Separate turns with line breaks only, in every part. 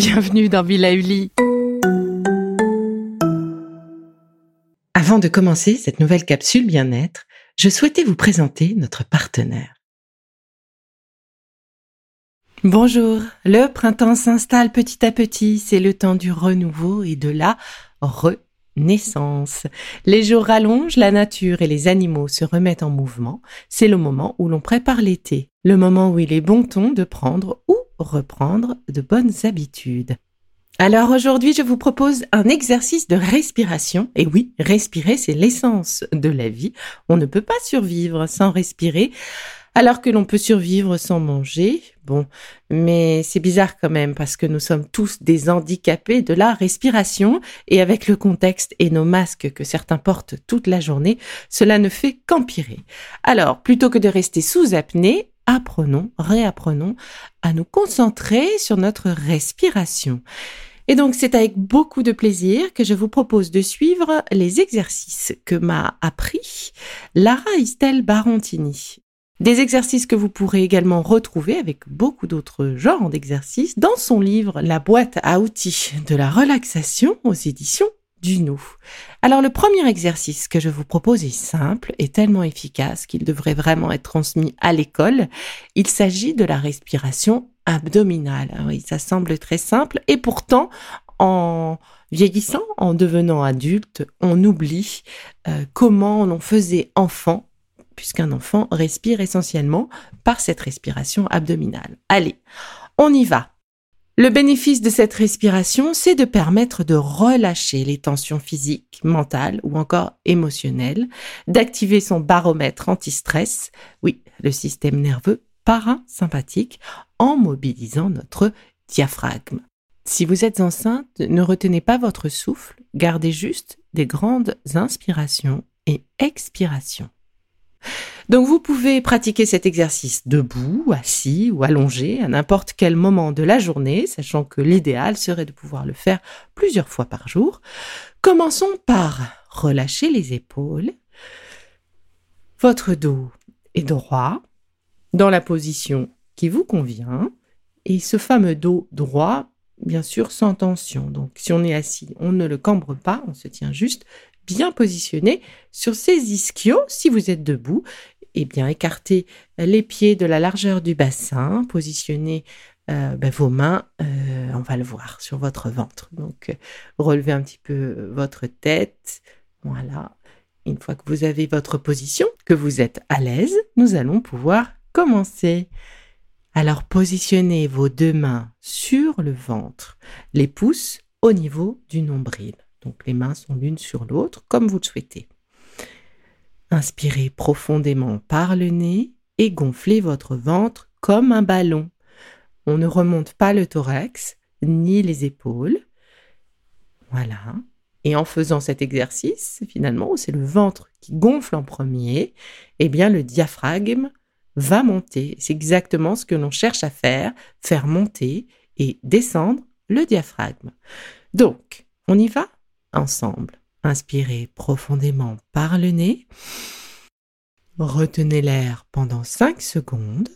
bienvenue dans Villa Uli. Avant de commencer cette nouvelle capsule bien-être, je souhaitais vous présenter notre partenaire. Bonjour, le printemps s'installe petit à petit, c'est le temps du renouveau et de la renaissance. Les jours rallongent, la nature et les animaux se remettent en mouvement, c'est le moment où l'on prépare l'été, le moment où il est bon ton de prendre ou reprendre de bonnes habitudes. Alors aujourd'hui, je vous propose un exercice de respiration. Et oui, respirer, c'est l'essence de la vie. On ne peut pas survivre sans respirer, alors que l'on peut survivre sans manger. Bon, mais c'est bizarre quand même parce que nous sommes tous des handicapés de la respiration et avec le contexte et nos masques que certains portent toute la journée, cela ne fait qu'empirer. Alors, plutôt que de rester sous apnée, apprenons, réapprenons à nous concentrer sur notre respiration. Et donc c'est avec beaucoup de plaisir que je vous propose de suivre les exercices que m'a appris Lara Estelle Barontini. Des exercices que vous pourrez également retrouver avec beaucoup d'autres genres d'exercices dans son livre La boîte à outils de la relaxation aux éditions du nous. Alors le premier exercice que je vous propose est simple et tellement efficace qu'il devrait vraiment être transmis à l'école. Il s'agit de la respiration abdominale. Ah oui, ça semble très simple et pourtant en vieillissant, en devenant adulte, on oublie euh, comment l'on faisait enfant puisqu'un enfant respire essentiellement par cette respiration abdominale. Allez, on y va. Le bénéfice de cette respiration, c'est de permettre de relâcher les tensions physiques, mentales ou encore émotionnelles, d'activer son baromètre anti-stress, oui, le système nerveux parasympathique, en mobilisant notre diaphragme. Si vous êtes enceinte, ne retenez pas votre souffle, gardez juste des grandes inspirations et expirations. Donc vous pouvez pratiquer cet exercice debout, assis ou allongé à n'importe quel moment de la journée, sachant que l'idéal serait de pouvoir le faire plusieurs fois par jour. Commençons par relâcher les épaules. Votre dos est droit, dans la position qui vous convient, et ce fameux dos droit, bien sûr, sans tension. Donc si on est assis, on ne le cambre pas, on se tient juste bien sur ses ischios si vous êtes debout eh bien, écartez les pieds de la largeur du bassin, positionnez euh, ben, vos mains, euh, on va le voir, sur votre ventre. Donc, euh, relevez un petit peu votre tête. Voilà. Une fois que vous avez votre position, que vous êtes à l'aise, nous allons pouvoir commencer. Alors, positionnez vos deux mains sur le ventre, les pouces au niveau du nombril. Donc, les mains sont l'une sur l'autre, comme vous le souhaitez. Inspirez profondément par le nez et gonflez votre ventre comme un ballon. On ne remonte pas le thorax ni les épaules. Voilà. Et en faisant cet exercice, finalement, c'est le ventre qui gonfle en premier, eh bien le diaphragme va monter. C'est exactement ce que l'on cherche à faire, faire monter et descendre le diaphragme. Donc, on y va? Ensemble. Inspirez profondément par le nez. Retenez l'air pendant 5 secondes.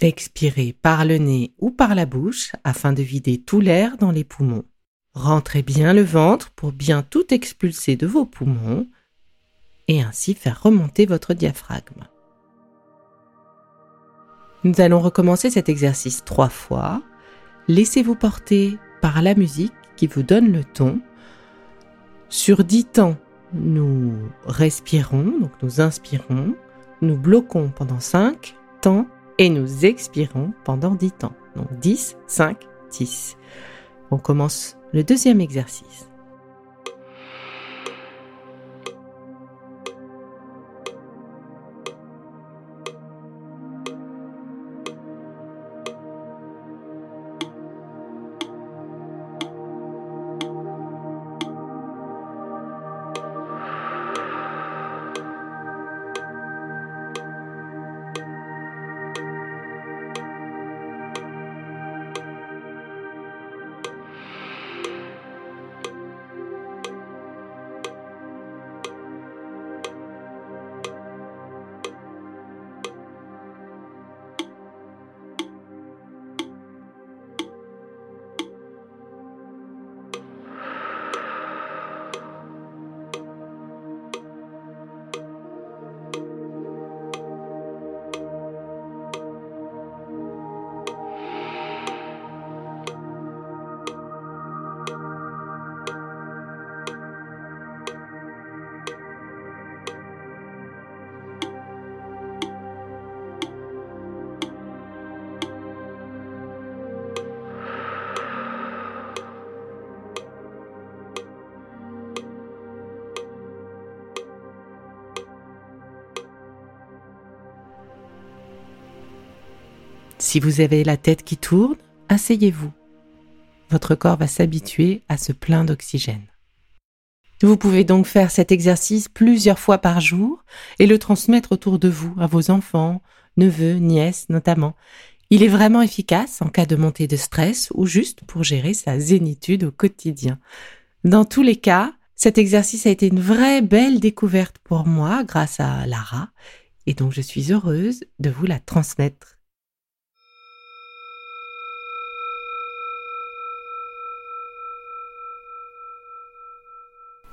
Expirez par le nez ou par la bouche afin de vider tout l'air dans les poumons. Rentrez bien le ventre pour bien tout expulser de vos poumons et ainsi faire remonter votre diaphragme. Nous allons recommencer cet exercice trois fois Laissez-vous porter par la musique qui vous donne le ton. Sur dix temps, nous respirons, donc nous inspirons, nous bloquons pendant cinq temps et nous expirons pendant dix temps. Donc 10, 5, 10. On commence le deuxième exercice. Si vous avez la tête qui tourne, asseyez-vous. Votre corps va s'habituer à ce plein d'oxygène. Vous pouvez donc faire cet exercice plusieurs fois par jour et le transmettre autour de vous, à vos enfants, neveux, nièces notamment. Il est vraiment efficace en cas de montée de stress ou juste pour gérer sa zénitude au quotidien. Dans tous les cas, cet exercice a été une vraie belle découverte pour moi grâce à Lara et donc je suis heureuse de vous la transmettre.